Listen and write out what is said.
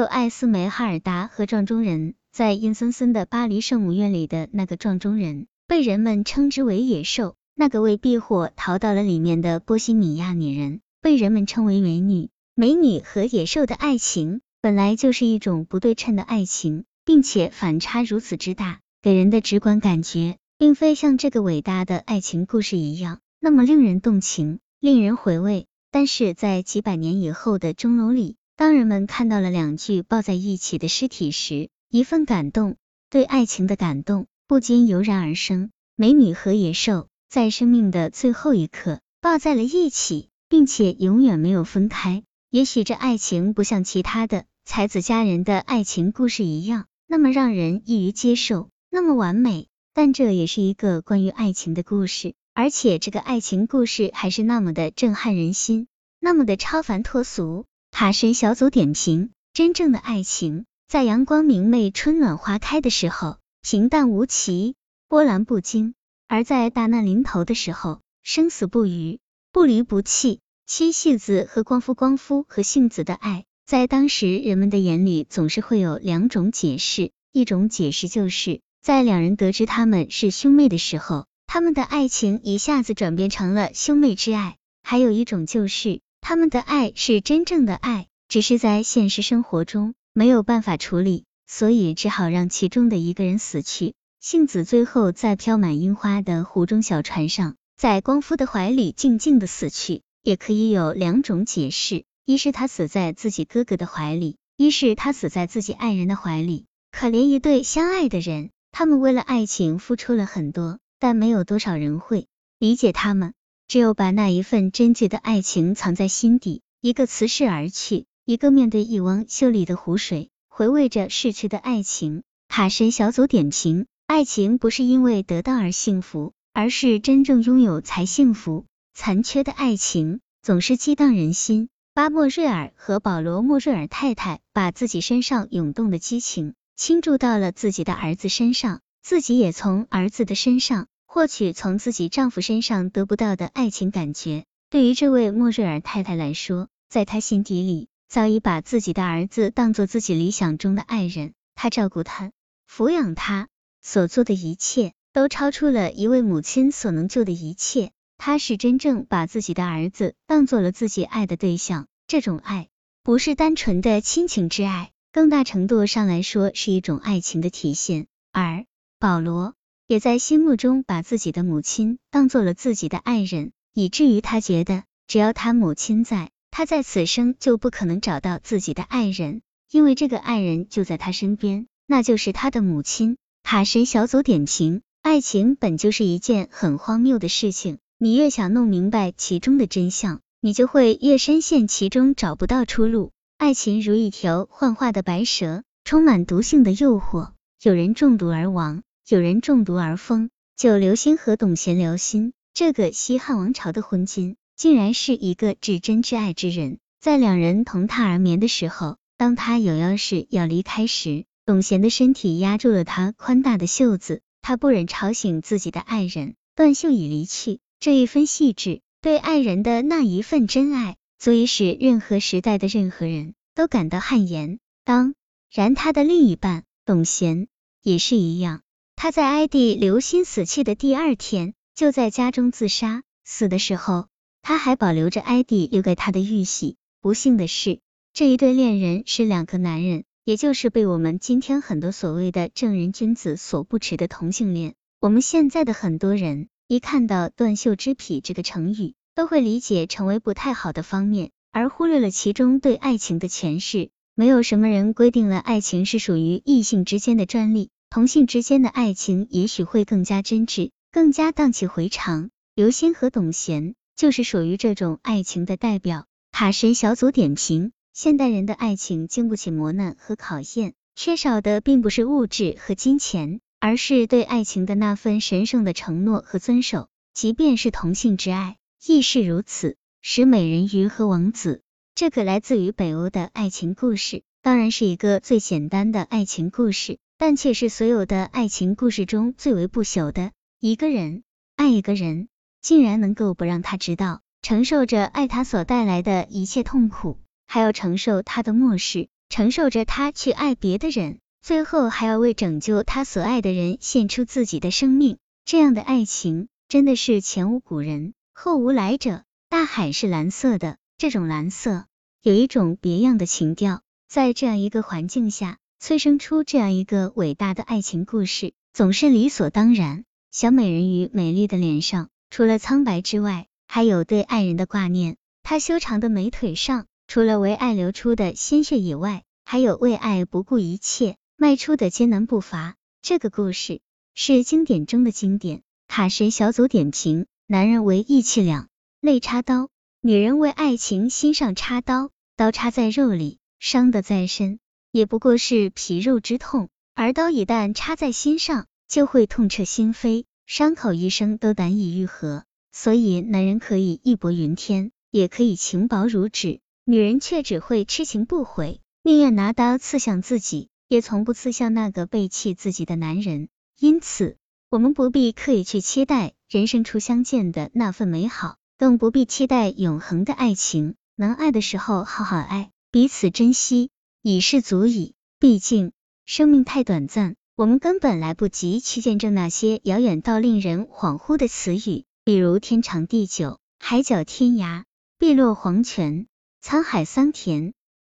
有艾斯梅哈尔达和撞钟人，在阴森森的巴黎圣母院里的那个撞钟人，被人们称之为野兽；那个为避祸逃到了里面的波西米亚女人，被人们称为美女。美女和野兽的爱情，本来就是一种不对称的爱情，并且反差如此之大，给人的直观感觉，并非像这个伟大的爱情故事一样，那么令人动情，令人回味。但是在几百年以后的钟楼里。当人们看到了两具抱在一起的尸体时，一份感动，对爱情的感动不禁油然而生。美女和野兽在生命的最后一刻抱在了一起，并且永远没有分开。也许这爱情不像其他的才子佳人的爱情故事一样那么让人易于接受，那么完美，但这也是一个关于爱情的故事，而且这个爱情故事还是那么的震撼人心，那么的超凡脱俗。塔神小组点评：真正的爱情，在阳光明媚、春暖花开的时候，平淡无奇，波澜不惊；而在大难临头的时候，生死不渝，不离不弃。七戏子和光夫、光夫和杏子的爱，在当时人们的眼里，总是会有两种解释：一种解释就是在两人得知他们是兄妹的时候，他们的爱情一下子转变成了兄妹之爱；还有一种就是。他们的爱是真正的爱，只是在现实生活中没有办法处理，所以只好让其中的一个人死去。杏子最后在飘满樱花的湖中小船上，在光夫的怀里静静的死去。也可以有两种解释：一是他死在自己哥哥的怀里，一是他死在自己爱人的怀里。可怜一对相爱的人，他们为了爱情付出了很多，但没有多少人会理解他们。只有把那一份真挚的爱情藏在心底，一个辞世而去，一个面对一汪秀丽的湖水，回味着逝去的爱情。卡神小组点评：爱情不是因为得到而幸福，而是真正拥有才幸福。残缺的爱情总是激荡人心。巴莫瑞尔和保罗莫瑞尔太太把自己身上涌动的激情倾注到了自己的儿子身上，自己也从儿子的身上。获取从自己丈夫身上得不到的爱情感觉，对于这位莫瑞尔太太来说，在她心底里早已把自己的儿子当做自己理想中的爱人。她照顾他，抚养他，所做的一切都超出了一位母亲所能做的一切。她是真正把自己的儿子当做了自己爱的对象。这种爱不是单纯的亲情之爱，更大程度上来说是一种爱情的体现。而保罗。也在心目中把自己的母亲当做了自己的爱人，以至于他觉得只要他母亲在，他在此生就不可能找到自己的爱人，因为这个爱人就在他身边，那就是他的母亲。卡神小组点评：爱情本就是一件很荒谬的事情，你越想弄明白其中的真相，你就会越深陷其中，找不到出路。爱情如一条幻化的白蛇，充满毒性的诱惑，有人中毒而亡。有人中毒而疯，就刘星和董贤聊心，这个西汉王朝的昏君，竟然是一个至真至爱之人。在两人同榻而眠的时候，当他有要事要离开时，董贤的身体压住了他宽大的袖子，他不忍吵醒自己的爱人，段秀已离去。这一分细致，对爱人的那一份真爱，足以使任何时代的任何人都感到汗颜。当然，他的另一半董贤也是一样。他在哀帝刘歆死去的第二天，就在家中自杀。死的时候，他还保留着哀帝留给他的玉玺。不幸的是，这一对恋人是两个男人，也就是被我们今天很多所谓的正人君子所不耻的同性恋。我们现在的很多人，一看到断袖之癖这个成语，都会理解成为不太好的方面，而忽略了其中对爱情的诠释。没有什么人规定了爱情是属于异性之间的专利。同性之间的爱情也许会更加真挚，更加荡气回肠。刘星和董贤就是属于这种爱情的代表。卡神小组点评：现代人的爱情经不起磨难和考验，缺少的并不是物质和金钱，而是对爱情的那份神圣的承诺和遵守。即便是同性之爱，亦是如此。使美人鱼和王子，这个来自于北欧的爱情故事，当然是一个最简单的爱情故事。但却是所有的爱情故事中最为不朽的。一个人爱一个人，竟然能够不让他知道，承受着爱他所带来的一切痛苦，还要承受他的漠视，承受着他去爱别的人，最后还要为拯救他所爱的人献出自己的生命。这样的爱情真的是前无古人，后无来者。大海是蓝色的，这种蓝色有一种别样的情调。在这样一个环境下，催生出这样一个伟大的爱情故事，总是理所当然。小美人鱼美丽的脸上，除了苍白之外，还有对爱人的挂念。她修长的美腿上，除了为爱流出的鲜血以外，还有为爱不顾一切迈出的艰难步伐。这个故事是经典中的经典。卡神小组点评：男人为义气两。泪插刀，女人为爱情心上插刀，刀插在肉里，伤得再深，也不过是皮肉之痛；而刀一旦插在心上，就会痛彻心扉，伤口一生都难以愈合。所以，男人可以义薄云天，也可以情薄如纸，女人却只会痴情不悔，宁愿拿刀刺向自己，也从不刺向那个背弃自己的男人。因此，我们不必刻意去期待人生初相见的那份美好。更不必期待永恒的爱情，能爱的时候好好爱，彼此珍惜，已是足矣。毕竟生命太短暂，我们根本来不及去见证那些遥远到令人恍惚的词语，比如天长地久、海角天涯、碧落黄泉、沧海桑田。